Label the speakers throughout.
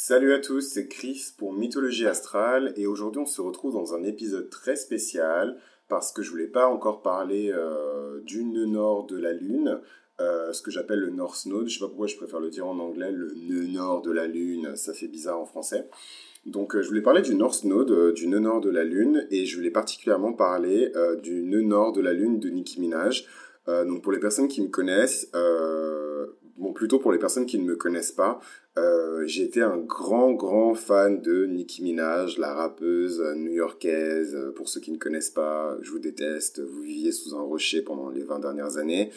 Speaker 1: Salut à tous, c'est Chris pour Mythologie Astrale et aujourd'hui on se retrouve dans un épisode très spécial parce que je voulais pas encore parler euh, du nœud nord de la Lune, euh, ce que j'appelle le North Node. Je sais pas pourquoi je préfère le dire en anglais, le nœud nord de la Lune, ça fait bizarre en français. Donc euh, je voulais parler du North Node, du nœud nord de la Lune et je voulais particulièrement parler du nœud nord de la Lune de Nicki Minaj. donc pour les personnes qui me connaissent, bon plutôt pour les personnes qui ne me connaissent pas, euh, j'ai été un grand, grand fan de Nicki Minaj, la rappeuse new-yorkaise. Pour ceux qui ne connaissent pas, je vous déteste. Vous viviez sous un rocher pendant les 20 dernières années.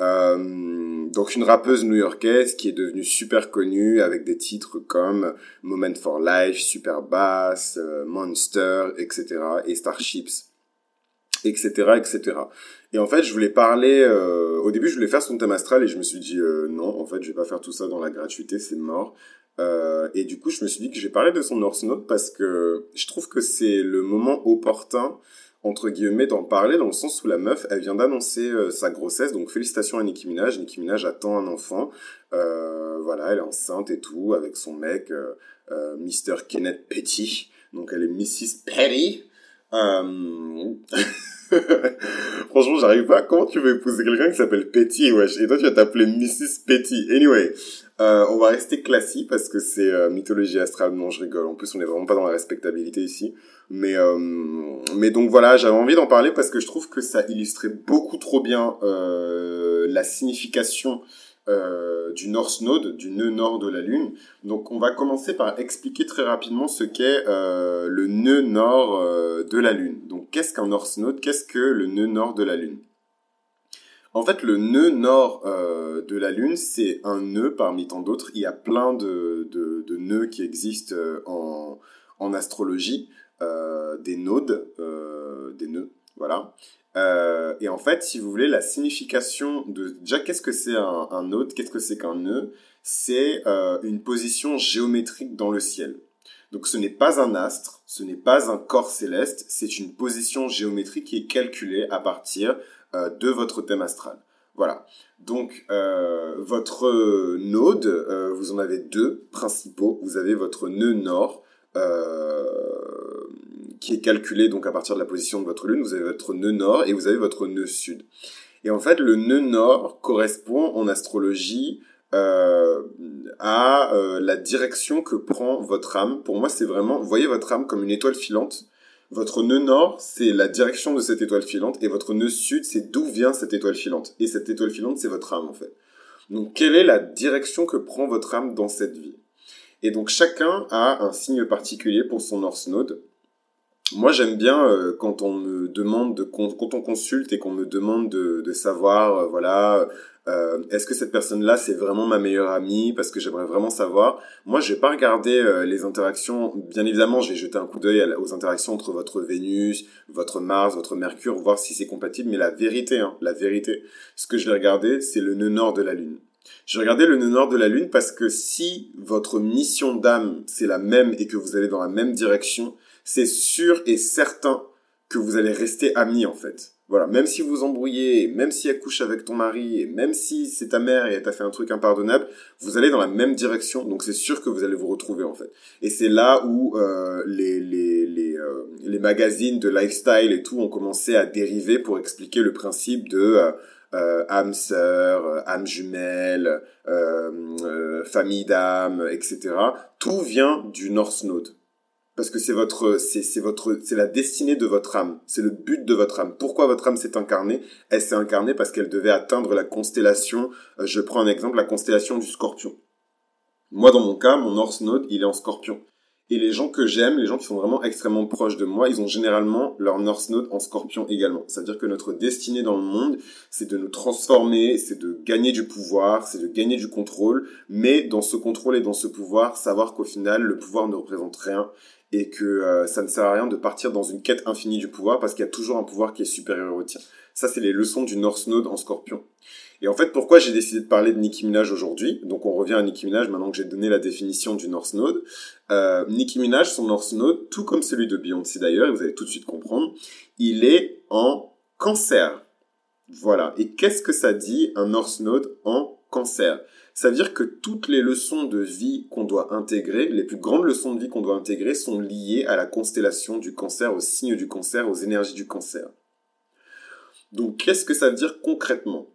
Speaker 1: Euh, donc une rappeuse new-yorkaise qui est devenue super connue avec des titres comme Moment for Life, Super Bass, euh, Monster, etc. et Starships etc., etc. Et en fait, je voulais parler. Euh, au début, je voulais faire son thème astral et je me suis dit euh, non, en fait, je vais pas faire tout ça dans la gratuité, c'est mort. Euh, et du coup, je me suis dit que je vais parler de son North parce que je trouve que c'est le moment opportun entre guillemets d'en parler dans le sens où la meuf elle vient d'annoncer sa grossesse donc félicitations à Nicki Minaj Nicki Minaj attend un enfant voilà elle est enceinte et tout avec son mec Mr Kenneth Petty donc elle est Mrs Petty euh... Franchement, j'arrive pas. Comment tu veux épouser quelqu'un qui s'appelle Petty, wesh? Et toi, tu vas t'appeler Mrs. Petty. Anyway, euh, on va rester classique parce que c'est euh, mythologie astrale. Non, je rigole. En plus, on est vraiment pas dans la respectabilité ici. Mais, euh, mais donc voilà, j'avais envie d'en parler parce que je trouve que ça illustrait beaucoup trop bien euh, la signification euh, du North Node, du nœud nord de la Lune. Donc on va commencer par expliquer très rapidement ce qu'est euh, le nœud nord euh, de la Lune. Donc qu'est-ce qu'un North Node? Qu'est-ce que le nœud nord de la Lune? En fait, le nœud nord de la Lune, c'est un nœud parmi tant d'autres. Il y a plein de, nœuds qui existent en, en astrologie, des nodes, des nœuds, voilà. Euh, et en fait, si vous voulez, la signification de... Déjà, qu'est-ce que c'est un, un Qu'est-ce que c'est qu'un nœud? C'est euh, une position géométrique dans le ciel. Donc ce n'est pas un astre, ce n'est pas un corps céleste, c'est une position géométrique qui est calculée à partir euh, de votre thème astral. Voilà. Donc votre node, vous en avez deux principaux. Vous avez votre nœud nord. Qui est calculé donc à partir de la position de votre lune. Vous avez votre nœud nord et vous avez votre nœud sud. Et en fait, le nœud nord correspond en astrologie euh, à euh, la direction que prend votre âme. Pour moi, c'est vraiment, voyez votre âme comme une étoile filante. Votre nœud nord, c'est la direction de cette étoile filante, et votre nœud sud, c'est d'où vient cette étoile filante. Et cette étoile filante, c'est votre âme, en fait. Donc, quelle est la direction que prend votre âme dans cette vie? Et donc, chacun a un signe particulier pour son North Node. Moi, j'aime bien euh, quand on me demande de quand on consulte et qu'on me demande de, de savoir, euh, voilà, euh, est-ce que cette personne-là c'est vraiment ma meilleure amie? Parce que j'aimerais vraiment savoir. Moi, je vais pas regarder les interactions. Bien évidemment, je vais jeter un coup d'œil aux interactions entre votre Vénus, votre Mars, votre Mercure, voir si c'est compatible. Mais la vérité, hein, la vérité, ce que je vais regarder, c'est le nœud nord de la Lune. Je regarder le nœud nord de la Lune parce que si votre mission d'âme c'est la même et que vous allez dans la même direction, c'est sûr et certain que vous allez rester amis en fait. Voilà, même si vous embrouillez, même si elle couche avec ton mari, même si c'est ta mère et elle t'a fait un truc impardonnable, vous allez dans la même direction, donc c'est sûr que vous allez vous retrouver en fait. Et c'est là où euh, les les les, euh, les magazines de lifestyle et tout ont commencé à dériver pour expliquer le principe de euh, euh âme sœur, âme jumelle, famille d'âme, etc. Tout vient du North Node parce que c'est votre c'est votre c'est la destinée de votre âme, c'est le but de votre âme. Pourquoi votre âme s'est incarnée? Elle s'est incarnée parce qu'elle devait atteindre la constellation. Euh, je prends un exemple, la constellation du Scorpion. Moi, dans mon cas, mon North Node, il est en Scorpion. Et les gens que j'aime, les gens qui sont vraiment extrêmement proches de moi, ils ont généralement leur North Node en scorpion également. C'est-à-dire que notre destinée dans le monde, c'est de nous transformer, c'est de gagner du pouvoir, c'est de gagner du contrôle, mais dans ce contrôle et dans ce pouvoir, savoir qu'au final, le pouvoir ne représente rien et que euh, ça ne sert à rien de partir dans une quête infinie du pouvoir parce qu'il y a toujours un pouvoir qui est supérieur au tien. Ça, c'est les leçons du North Node en scorpion. Et en fait, pourquoi j'ai décidé de parler de Nicki Minaj aujourd'hui? Donc on revient à Nicki Minaj maintenant que j'ai donné la définition du North Node. Euh, Nicki Minaj, son North Node, tout comme celui de Beyoncé d'ailleurs, vous allez tout de suite comprendre, il est en cancer. Voilà. Et qu'est-ce que ça dit un North Node en cancer? Ça veut dire que toutes les leçons de vie qu'on doit intégrer, les plus grandes leçons de vie qu'on doit intégrer sont liées à la constellation du cancer, aux signes du cancer, aux énergies du cancer. Donc qu'est-ce que ça veut dire concrètement?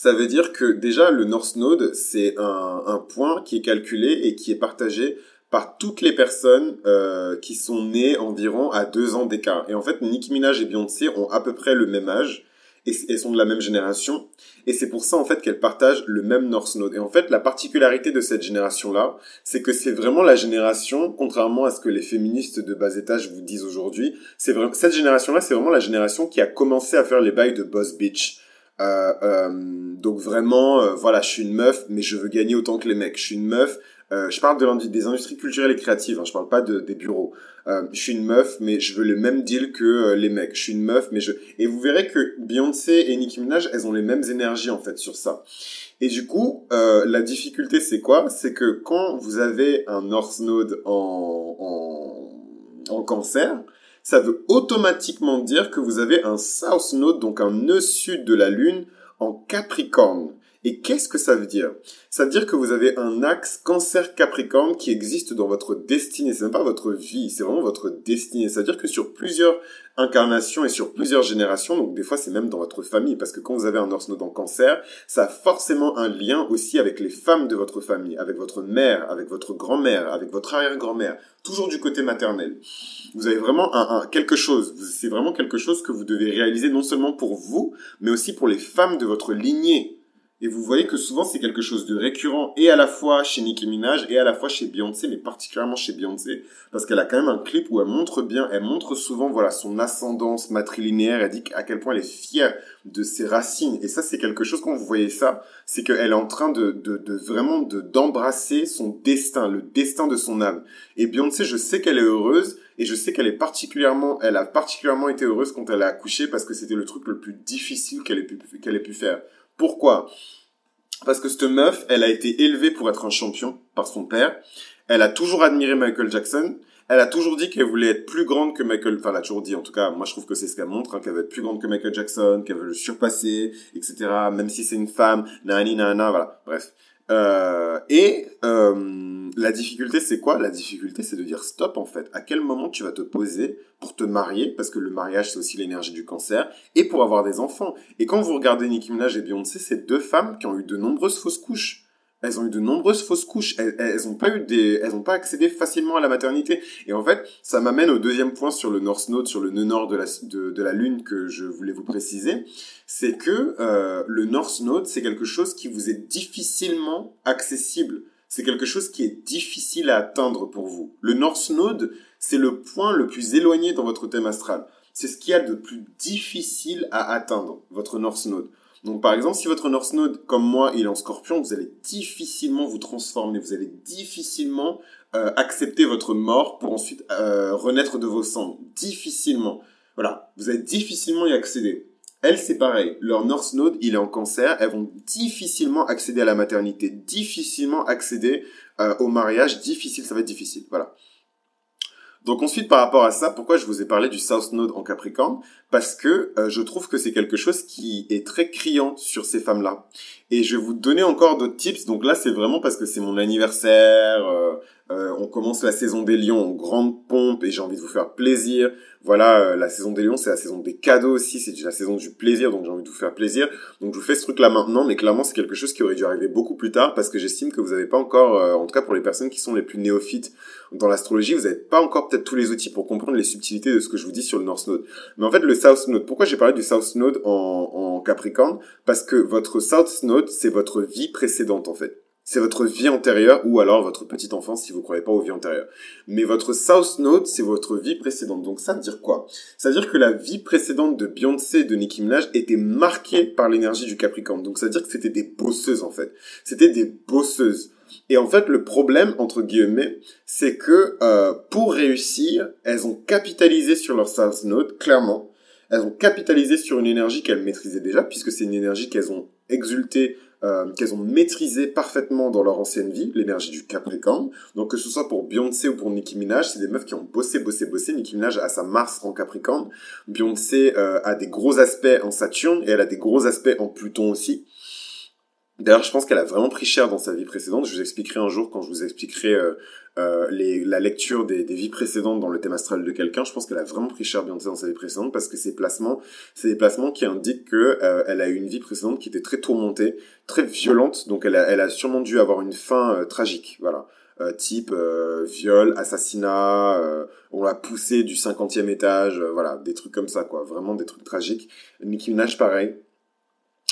Speaker 1: Ça veut dire que déjà le North Node, c'est un, un point qui est calculé et qui est partagé par toutes les personnes euh, qui sont nées environ à deux ans d'écart. Et en fait, Nicki Minaj et Beyoncé ont à peu près le même âge et, sont de la même génération. Et c'est pour ça en fait qu'elles partagent le même North Node. Et en fait, la particularité de cette génération-là, c'est que c'est vraiment la génération, contrairement à ce que les féministes de bas étage vous disent aujourd'hui, c'est vraiment cette génération-là, c'est vraiment la génération qui a commencé à faire les bails de Boss Bitch. Euh, euh, donc vraiment, euh, voilà, je suis une meuf, mais je veux gagner autant que les mecs. Je suis une meuf, euh, je parle de des industries culturelles et créatives, hein, je parle pas de, des bureaux. Euh, je suis une meuf, mais je veux le même deal que les mecs. Je suis une meuf, mais je... Et vous verrez que Beyoncé et Nicki Minaj, elles ont les mêmes énergies, en fait, sur ça. Et du coup, la difficulté, c'est quoi? C'est que quand vous avez un North Node en, en cancer, ça veut automatiquement dire que vous avez un South Node, donc un nœud sud de la Lune, en Capricorne. Et qu'est-ce que ça veut dire? Ça veut dire que vous avez un axe cancer-capricorne qui existe dans votre destinée. C'est même pas votre vie, c'est vraiment votre destinée. Ça veut dire que sur plusieurs incarnations et sur plusieurs générations, donc des fois c'est même dans votre famille, parce que quand vous avez un North Node en cancer, ça a forcément un lien aussi avec les femmes de votre famille, avec votre mère, avec votre grand-mère, avec votre arrière-grand-mère, toujours du côté maternel. Vous avez vraiment un, un quelque chose, c'est vraiment quelque chose que vous devez réaliser non seulement pour vous, mais aussi pour les femmes de votre lignée et vous voyez que souvent c'est quelque chose de récurrent et à la fois chez Nicki Minaj et à la fois chez Beyoncé, mais particulièrement chez Beyoncé, parce qu'elle a quand même un clip où elle montre bien, elle montre souvent voilà son ascendance matrilinéaire, elle dit à quel point elle est fière de ses racines. Et ça c'est quelque chose quand vous voyez ça, c'est qu'elle est en train de, de, de vraiment de d'embrasser son destin, le destin de son âme. Et Beyoncé, je sais qu'elle est heureuse et je sais qu'elle est particulièrement, elle a particulièrement été heureuse quand elle a accouché parce que c'était le truc le plus difficile qu'elle ait pu qu'elle ait pu faire. Pourquoi? Parce que cette meuf, elle a été élevée pour être un champion par son père. Elle a toujours admiré Michael Jackson. Elle a toujours dit qu'elle voulait être plus grande que Michael, enfin elle a toujours dit, en tout cas, moi je trouve que c'est ce qu'elle montre, hein, qu'elle veut être plus grande que Michael Jackson, qu'elle veut le surpasser, etc. Même si c'est une femme, nani nana, voilà, bref. Euh, et euh, la difficulté, c'est quoi? La difficulté, c'est de dire stop en fait. À quel moment tu vas te poser pour te marier? Parce que le mariage, c'est aussi l'énergie du cancer, et pour avoir des enfants. Et quand vous regardez Nicki Minaj et Beyoncé, c'est deux femmes qui ont eu de nombreuses fausses couches elles ont eu de nombreuses fausses couches. Elles, elles ont pas eu des, elles ont pas accédé facilement à la maternité. Et en fait, ça m'amène au deuxième point sur le North Node, sur le nœud nord de la, de, de la Lune que je voulais vous préciser. C'est que euh, le North Node, c'est quelque chose qui vous est difficilement accessible. C'est quelque chose qui est difficile à atteindre pour vous. Le North Node, c'est le point le plus éloigné dans votre thème astral. C'est ce qu'il y a de plus difficile à atteindre, votre North Node. Donc par exemple, si votre North Node, comme moi, il est en scorpion, vous allez difficilement vous transformer, vous allez difficilement euh, accepter votre mort pour ensuite euh, renaître de vos cendres. Difficilement. Voilà, vous allez difficilement y accéder. Elles, c'est pareil. Leur North Node, il est en cancer. Elles vont difficilement accéder à la maternité, difficilement accéder euh, au mariage. Difficile, ça va être difficile. Voilà. Donc ensuite, par rapport à ça, pourquoi je vous ai parlé du South Node en Capricorne? Parce que euh, je trouve que c'est quelque chose qui est très criant sur ces femmes-là. Et je vais vous donner encore d'autres tips. Donc là, c'est vraiment parce que c'est mon anniversaire. Euh, euh, on commence la saison des lions en grande pompe et j'ai envie de vous faire plaisir. Voilà, euh, la saison des lions, c'est la saison des cadeaux aussi, c'est la saison du plaisir, donc j'ai envie de vous faire plaisir. Donc je vous fais ce truc-là maintenant, mais clairement c'est quelque chose qui aurait dû arriver beaucoup plus tard parce que j'estime que vous n'avez pas encore, euh, en tout cas pour les personnes qui sont les plus néophytes dans l'astrologie, vous n'avez pas encore peut-être tous les outils pour comprendre les subtilités de ce que je vous dis sur le North Node. Mais en fait, le South Node, pourquoi j'ai parlé du South Node en, en Capricorne Parce que votre South Node, c'est votre vie précédente en fait c'est votre vie antérieure ou alors votre petite enfance si vous croyez pas aux vies antérieures. Mais votre South Node, c'est votre vie précédente. Donc ça veut dire quoi? Ça veut dire que la vie précédente de Beyoncé et de Nicki Minaj était marquée par l'énergie du Capricorne. Donc ça veut dire que c'était des bosseuses en fait. C'était des bosseuses. Et en fait, le problème, entre guillemets, c'est que euh, pour réussir, elles ont capitalisé sur leur South Node, clairement. Elles ont capitalisé sur une énergie qu'elles maîtrisaient déjà, puisque c'est une énergie qu'elles ont exultée euh, qu'elles ont maîtrisé parfaitement dans leur ancienne vie, l'énergie du Capricorne. Donc que ce soit pour Beyoncé ou pour Nicki Minaj, c'est des meufs qui ont bossé, bossé, bossé. Nicki Minaj a sa Mars en Capricorne. Beyoncé euh, a des gros aspects en Saturne et elle a des gros aspects en Pluton aussi. D'ailleurs, je pense qu'elle a vraiment pris cher dans sa vie précédente. Je vous expliquerai un jour quand je vous expliquerai euh, euh, les, la lecture des, des, vies précédentes dans le thème astral de quelqu'un. Je pense qu'elle a vraiment pris cher Beyoncé dans sa vie précédente parce que ces placements, c'est des placements qui indiquent que euh, elle a eu une vie précédente qui était très tourmentée, très violente. Donc, elle a, elle a sûrement dû avoir une fin euh, tragique. Voilà. Euh, type viol, assassinat, on l'a poussé du 50e étage, voilà, des trucs comme ça, quoi. Vraiment des trucs tragiques. Nicki Minaj, pareil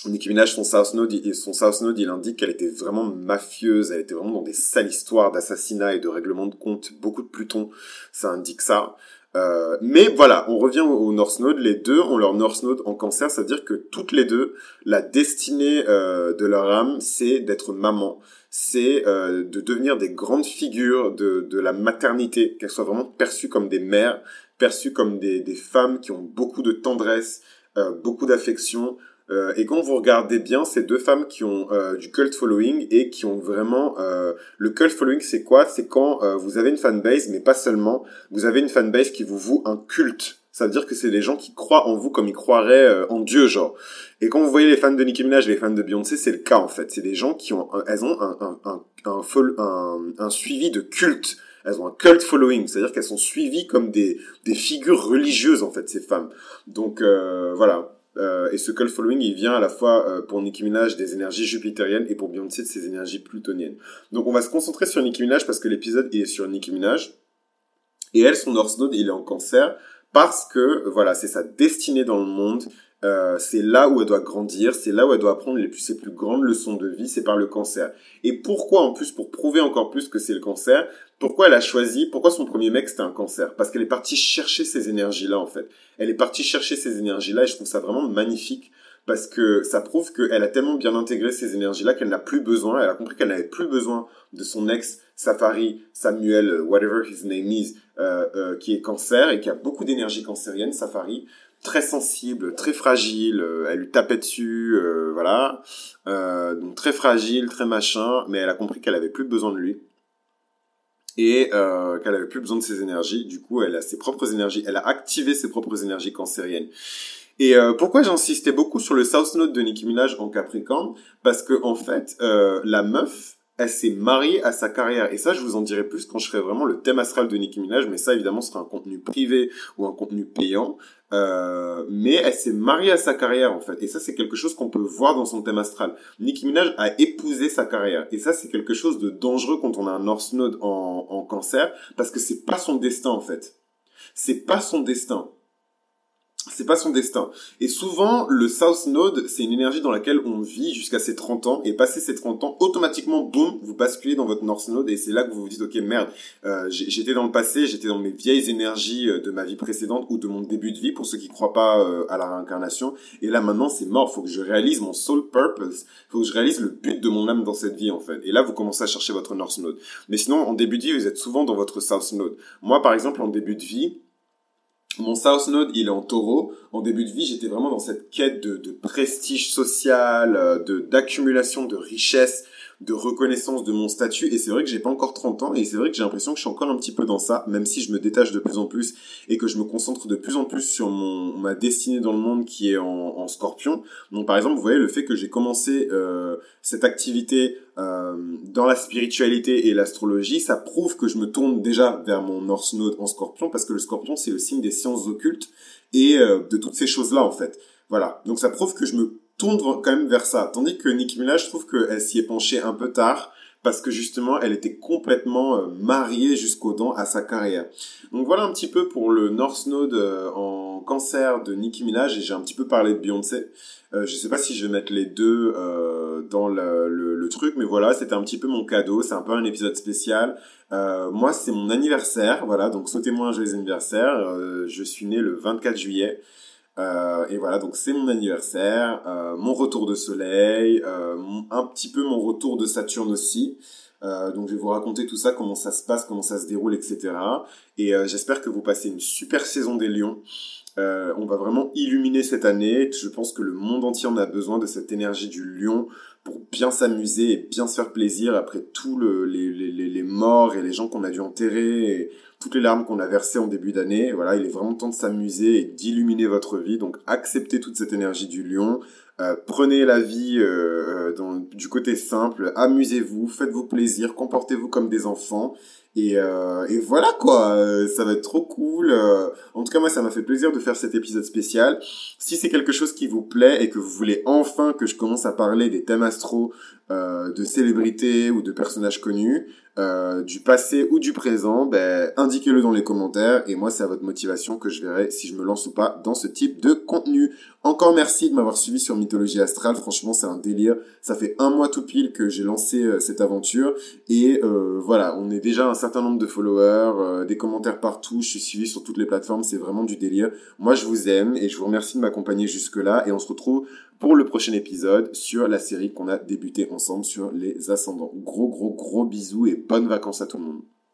Speaker 1: Nicki Minaj, son South Node, son South Node, il indique qu'elle était vraiment mafieuse, elle était vraiment dans des sales histoires d'assassinat et de règlement de compte, beaucoup de Pluton, ça indique ça. Euh, mais voilà, on revient au, North Node, les deux ont leur North Node en cancer, c'est-à-dire que toutes les deux, la destinée euh, de leur âme, c'est d'être maman, c'est euh, de devenir des grandes figures de, de la maternité, qu'elles soient vraiment perçues comme des mères, perçues comme des, des femmes qui ont beaucoup de tendresse, euh, beaucoup d'affection, euh, et quand vous regardez bien, c'est deux femmes qui ont euh, du cult following et qui ont vraiment euh, le cult following. C'est quoi? C'est quand vous avez une fanbase, mais pas seulement. Vous avez une fanbase qui vous voue un culte. Ça veut dire que c'est des gens qui croient en vous comme ils croiraient en Dieu, genre. Et quand vous voyez les fans de Nicki Minaj et les fans de Beyoncé, c'est le cas en fait. C'est des gens qui ont, elles ont un un un un, un, un suivi de culte elles ont un cult following, c'est-à-dire qu'elles sont suivies comme des, des figures religieuses en fait ces femmes. Donc euh, voilà, euh, et ce cult following, il vient à la fois euh, pour Nicki Minaj des énergies jupitériennes et pour Beyoncé de ses énergies plutoniennes. Donc on va se concentrer sur Nicki Minaj parce que l'épisode est sur Nicki Minaj. Et elle, son North il est en cancer parce que, voilà, c'est sa destinée dans le monde. Euh, c'est là où elle doit grandir, c'est là où elle doit apprendre les plus, ses plus grandes leçons de vie, c'est par le cancer. Et pourquoi en plus, pour prouver encore plus que c'est le cancer, pourquoi elle a choisi, pourquoi son premier mec c'était un cancer? Parce qu'elle est partie chercher ces énergies-là en fait. Elle est partie chercher ces énergies-là et je trouve ça vraiment magnifique parce que ça prouve qu'elle a tellement bien intégré ces énergies-là qu'elle n'a plus besoin, elle a compris qu'elle n'avait plus besoin de son ex Safari, Samuel, whatever his name is, euh, euh, qui est cancer et qui a beaucoup d'énergie cancérienne, Safari, très sensible, très fragile, euh, elle lui tapait dessus, voilà, donc très fragile, très machin, mais elle a compris qu'elle avait plus besoin de lui et euh, qu'elle avait plus besoin de ses énergies. Du coup, elle a ses propres énergies. Elle a activé ses propres énergies cancériennes. Et euh, pourquoi j'insistais beaucoup sur le South Node de Nicki Minaj en Capricorne Parce que en fait, euh, la meuf, elle s'est mariée à sa carrière. Et ça, je vous en dirai plus quand je ferai vraiment le thème astral de Nicki Minaj. Mais ça, évidemment, ce sera un contenu privé ou un contenu payant. Euh, mais elle s'est mariée à sa carrière, en fait. Et ça, c'est quelque chose qu'on peut voir dans son thème astral. Nicki Minaj a épousé sa carrière. Et ça, c'est quelque chose de dangereux quand on a un North Node en, en cancer. Parce que c'est pas son destin, en fait. C'est pas son destin c'est pas son destin. Et souvent, le South Node, c'est une énergie dans laquelle on vit jusqu'à ses 30 ans, et passé ses 30 ans, automatiquement, boum, vous basculez dans votre North Node, et c'est là que vous vous dites, ok, merde, euh, j'étais dans le passé, j'étais dans mes vieilles énergies euh, de ma vie précédente, ou de mon début de vie, pour ceux qui croient pas euh, à la réincarnation, et là, maintenant, c'est mort, faut que je réalise mon soul purpose, faut que je réalise le but de mon âme dans cette vie, en fait. Et là, vous commencez à chercher votre North Node. Mais sinon, en début de vie, vous êtes souvent dans votre South Node. Moi, par exemple, en début de vie, mon South Node, il est en taureau. En début de vie, j'étais vraiment dans cette quête de, prestige social, euh, d'accumulation de richesse, de reconnaissance de mon statut. Et c'est vrai que j'ai pas encore 30 ans et c'est vrai que j'ai l'impression que je suis encore un petit peu dans ça, même si je me détache de plus en plus et que je me concentre de plus en plus sur mon, ma destinée dans le monde qui est en, en scorpion. Donc par exemple, vous voyez le fait que j'ai commencé euh, cette activité euh, dans la spiritualité et l'astrologie, ça prouve que je me tourne déjà vers mon North Node en scorpion parce que le scorpion c'est le signe des sciences occultes et euh, de toutes ces choses-là en fait. Voilà. Donc ça prouve que je me tourne quand même vers ça. Tandis que Nicki Minaj, je trouve qu'elle s'y est penchée un peu tard parce que justement, elle était complètement euh, mariée jusqu'aux dents à sa carrière. Donc voilà un petit peu pour le North Node euh, en cancer de Nicki Minaj et j'ai un petit peu parlé de Beyoncé. Euh, je sais pas si je vais mettre les deux euh, dans le, le, truc, mais voilà, c'était un petit peu mon cadeau. C'est un peu un épisode spécial. moi, c'est mon anniversaire, voilà, donc souhaitez-moi un joyeux anniversaire. je suis né le 24 juillet. Euh, et voilà, donc c'est mon anniversaire, euh, mon retour de soleil, euh, un petit peu mon retour de Saturne aussi. donc je vais vous raconter tout ça, comment ça se passe, comment ça se déroule, etc. Et j'espère que vous passez une super saison des lions. on va vraiment illuminer cette année. Je pense que le monde entier en a besoin de cette énergie du lion pour bien s'amuser et bien se faire plaisir après tous le, les, les, les, morts et les gens qu'on a dû enterrer. Et toutes les larmes qu'on a versées en début d'année. Voilà, il est vraiment temps de s'amuser et d'illuminer votre vie. Donc acceptez toute cette énergie du lion. Euh, prenez la vie euh, dans, du côté simple, amusez-vous, faites-vous plaisir, comportez-vous comme des enfants et, euh, et voilà quoi, euh, ça va être trop cool. Euh. en tout cas, moi, ça m'a fait plaisir de faire cet épisode spécial. Si c'est quelque chose qui vous plaît et que vous voulez enfin que je commence à parler des thèmes astro, euh, de célébrités ou de personnages connus, euh, du passé ou du présent, ben, indiquez-le dans les commentaires et moi c'est à votre motivation que je verrai si je me lance ou pas dans ce type de contenu. Encore merci de m'avoir suivi sur Mythologie Astrale, franchement c'est un délire. Ça fait un mois tout pile que j'ai lancé euh, cette aventure et euh, voilà, on est déjà un certain nombre de followers, des commentaires partout, je suis suivi sur toutes les plateformes, c'est vraiment du délire. Moi je vous aime et je vous remercie de m'accompagner jusque là et on se retrouve pour le prochain épisode sur la série qu'on a débuté ensemble sur les ascendants. Gros gros gros bisous et bonnes vacances à tout le monde.